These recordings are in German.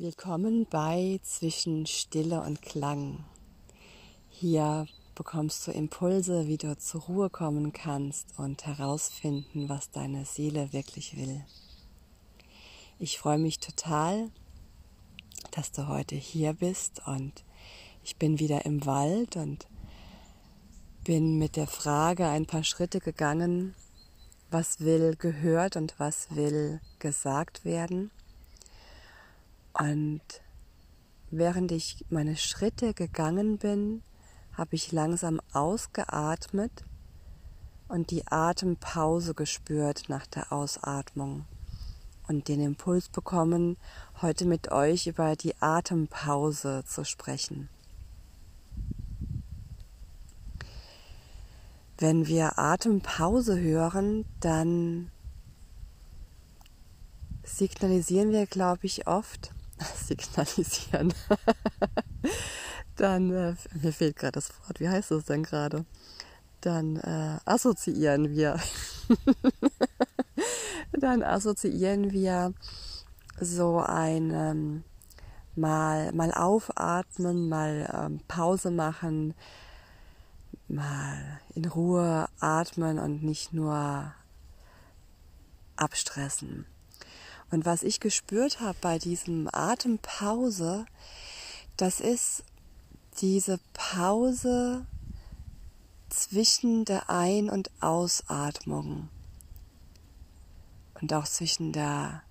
Willkommen bei Zwischen Stille und Klang. Hier bekommst du Impulse, wie du zur Ruhe kommen kannst und herausfinden, was deine Seele wirklich will. Ich freue mich total, dass du heute hier bist und ich bin wieder im Wald und bin mit der Frage ein paar Schritte gegangen, was will gehört und was will gesagt werden. Und während ich meine Schritte gegangen bin, habe ich langsam ausgeatmet und die Atempause gespürt nach der Ausatmung und den Impuls bekommen, heute mit euch über die Atempause zu sprechen. Wenn wir Atempause hören, dann signalisieren wir, glaube ich, oft, signalisieren. Dann, äh, mir fehlt gerade das Wort, wie heißt das denn gerade? Dann äh, assoziieren wir. Dann assoziieren wir so ein ähm, mal, mal aufatmen, mal ähm, Pause machen, mal in Ruhe atmen und nicht nur abstressen. Und was ich gespürt habe bei diesem Atempause, das ist diese Pause zwischen der Ein- und Ausatmung. Und auch zwischen der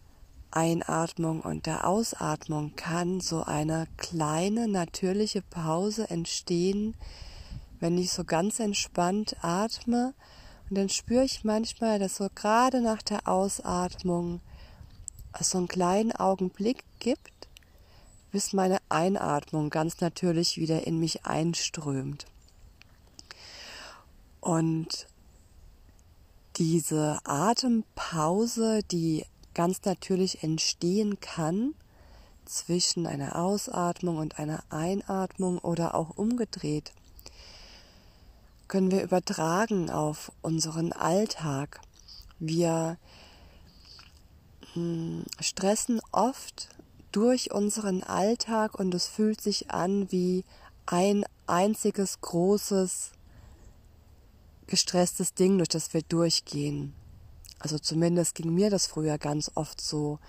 Einatmung und der Ausatmung kann so eine kleine natürliche Pause entstehen, wenn ich so ganz entspannt atme. Und dann spüre ich manchmal, dass so gerade nach der Ausatmung so einen kleinen Augenblick gibt, bis meine Einatmung ganz natürlich wieder in mich einströmt. Und diese Atempause, die ganz natürlich entstehen kann zwischen einer Ausatmung und einer Einatmung oder auch umgedreht, können wir übertragen auf unseren Alltag. Wir stressen oft durch unseren Alltag und es fühlt sich an wie ein einziges großes gestresstes Ding, durch das wir durchgehen. Also zumindest ging mir das früher ganz oft so,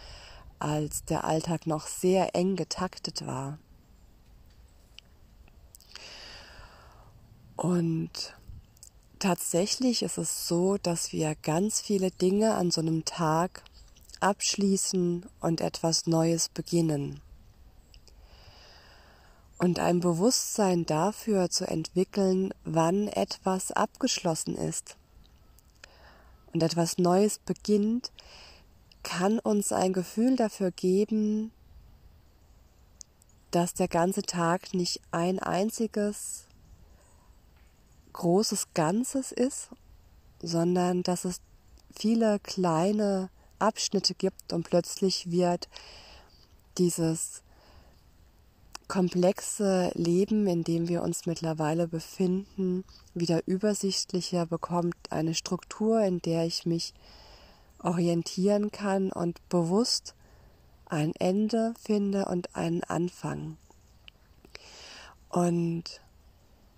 als der Alltag noch sehr eng getaktet war. Und tatsächlich ist es so, dass wir ganz viele Dinge an so einem Tag abschließen und etwas Neues beginnen. Und ein Bewusstsein dafür zu entwickeln, wann etwas abgeschlossen ist und etwas Neues beginnt, kann uns ein Gefühl dafür geben, dass der ganze Tag nicht ein einziges großes Ganzes ist, sondern dass es viele kleine Abschnitte gibt und plötzlich wird dieses komplexe Leben, in dem wir uns mittlerweile befinden, wieder übersichtlicher, bekommt eine Struktur, in der ich mich orientieren kann und bewusst ein Ende finde und einen Anfang. Und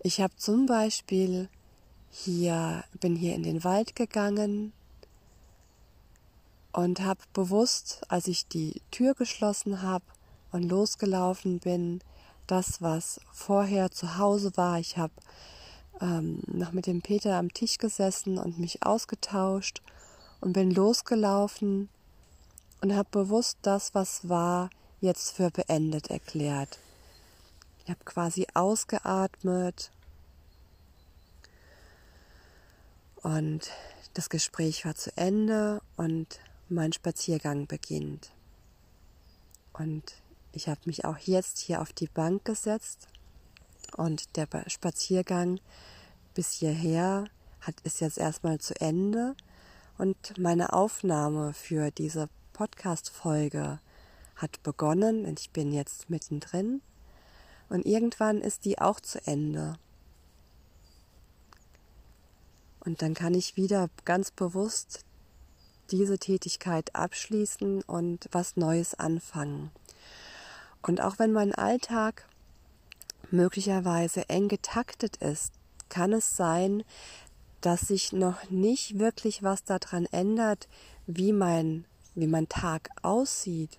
ich habe zum Beispiel hier, bin hier in den Wald gegangen, und habe bewusst, als ich die Tür geschlossen habe und losgelaufen bin, das, was vorher zu Hause war, ich habe ähm, noch mit dem Peter am Tisch gesessen und mich ausgetauscht und bin losgelaufen und habe bewusst das, was war, jetzt für beendet erklärt. Ich habe quasi ausgeatmet und das Gespräch war zu Ende und mein Spaziergang beginnt. Und ich habe mich auch jetzt hier auf die Bank gesetzt und der Spaziergang bis hierher hat ist jetzt erstmal zu Ende und meine Aufnahme für diese Podcast Folge hat begonnen und ich bin jetzt mittendrin und irgendwann ist die auch zu Ende. Und dann kann ich wieder ganz bewusst diese Tätigkeit abschließen und was Neues anfangen. Und auch wenn mein Alltag möglicherweise eng getaktet ist, kann es sein, dass sich noch nicht wirklich was daran ändert, wie mein, wie mein Tag aussieht.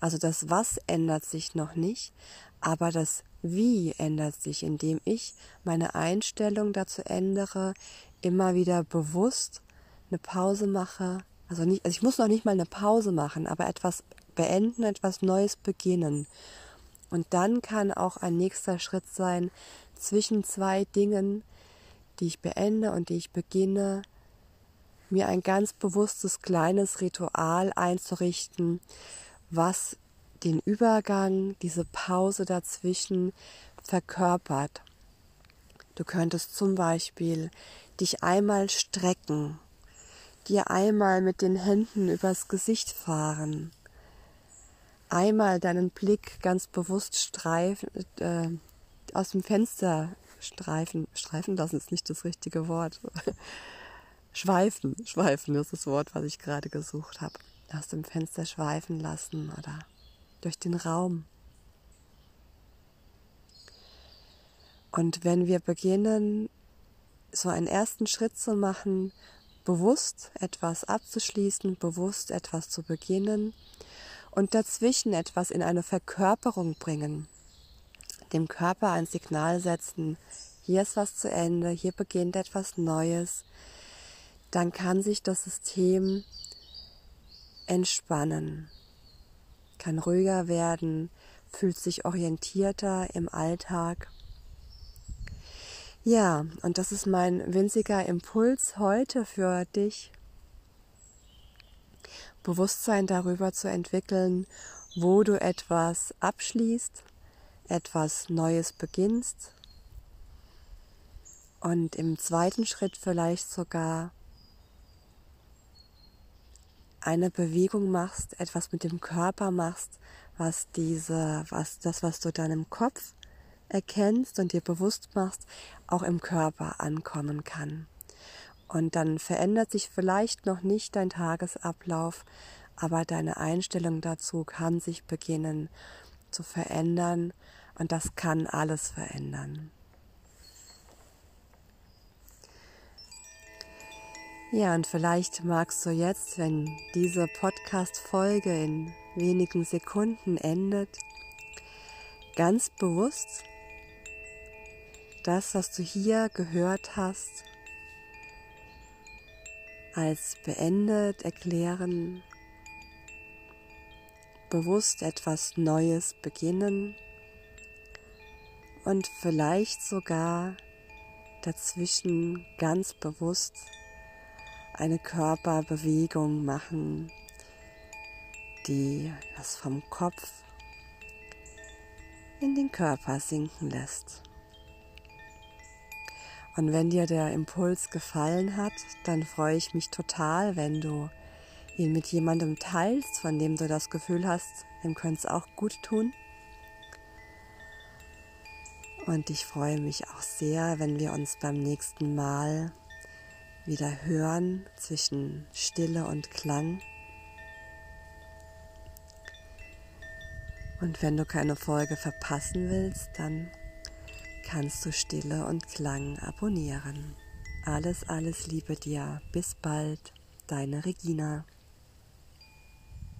Also das Was ändert sich noch nicht, aber das Wie ändert sich, indem ich meine Einstellung dazu ändere, immer wieder bewusst eine Pause mache. Also, nicht, also ich muss noch nicht mal eine Pause machen, aber etwas beenden, etwas Neues beginnen. Und dann kann auch ein nächster Schritt sein, zwischen zwei Dingen, die ich beende und die ich beginne, mir ein ganz bewusstes kleines Ritual einzurichten, was den Übergang, diese Pause dazwischen verkörpert. Du könntest zum Beispiel dich einmal strecken, dir einmal mit den Händen übers Gesicht fahren, einmal deinen Blick ganz bewusst streifen, äh, aus dem Fenster streifen, streifen lassen ist nicht das richtige Wort. schweifen, schweifen ist das Wort, was ich gerade gesucht habe. Aus dem Fenster schweifen lassen oder durch den Raum. Und wenn wir beginnen, so einen ersten Schritt zu machen, bewusst etwas abzuschließen, bewusst etwas zu beginnen und dazwischen etwas in eine Verkörperung bringen, dem Körper ein Signal setzen, hier ist was zu Ende, hier beginnt etwas Neues, dann kann sich das System entspannen, kann ruhiger werden, fühlt sich orientierter im Alltag. Ja, und das ist mein winziger Impuls heute für dich, Bewusstsein darüber zu entwickeln, wo du etwas abschließt, etwas Neues beginnst und im zweiten Schritt vielleicht sogar eine Bewegung machst, etwas mit dem Körper machst, was diese, was das, was du dann im Kopf erkennst und dir bewusst machst, auch im Körper ankommen kann. Und dann verändert sich vielleicht noch nicht dein Tagesablauf, aber deine Einstellung dazu kann sich beginnen zu verändern und das kann alles verändern. Ja, und vielleicht magst du jetzt, wenn diese Podcast-Folge in wenigen Sekunden endet, ganz bewusst das, was du hier gehört hast, als beendet erklären, bewusst etwas Neues beginnen und vielleicht sogar dazwischen ganz bewusst eine Körperbewegung machen, die das vom Kopf in den Körper sinken lässt. Und wenn dir der Impuls gefallen hat, dann freue ich mich total, wenn du ihn mit jemandem teilst, von dem du das Gefühl hast, dem könnte es auch gut tun. Und ich freue mich auch sehr, wenn wir uns beim nächsten Mal wieder hören zwischen Stille und Klang. Und wenn du keine Folge verpassen willst, dann kannst du Stille und Klang abonnieren. Alles, alles Liebe dir. Bis bald, deine Regina.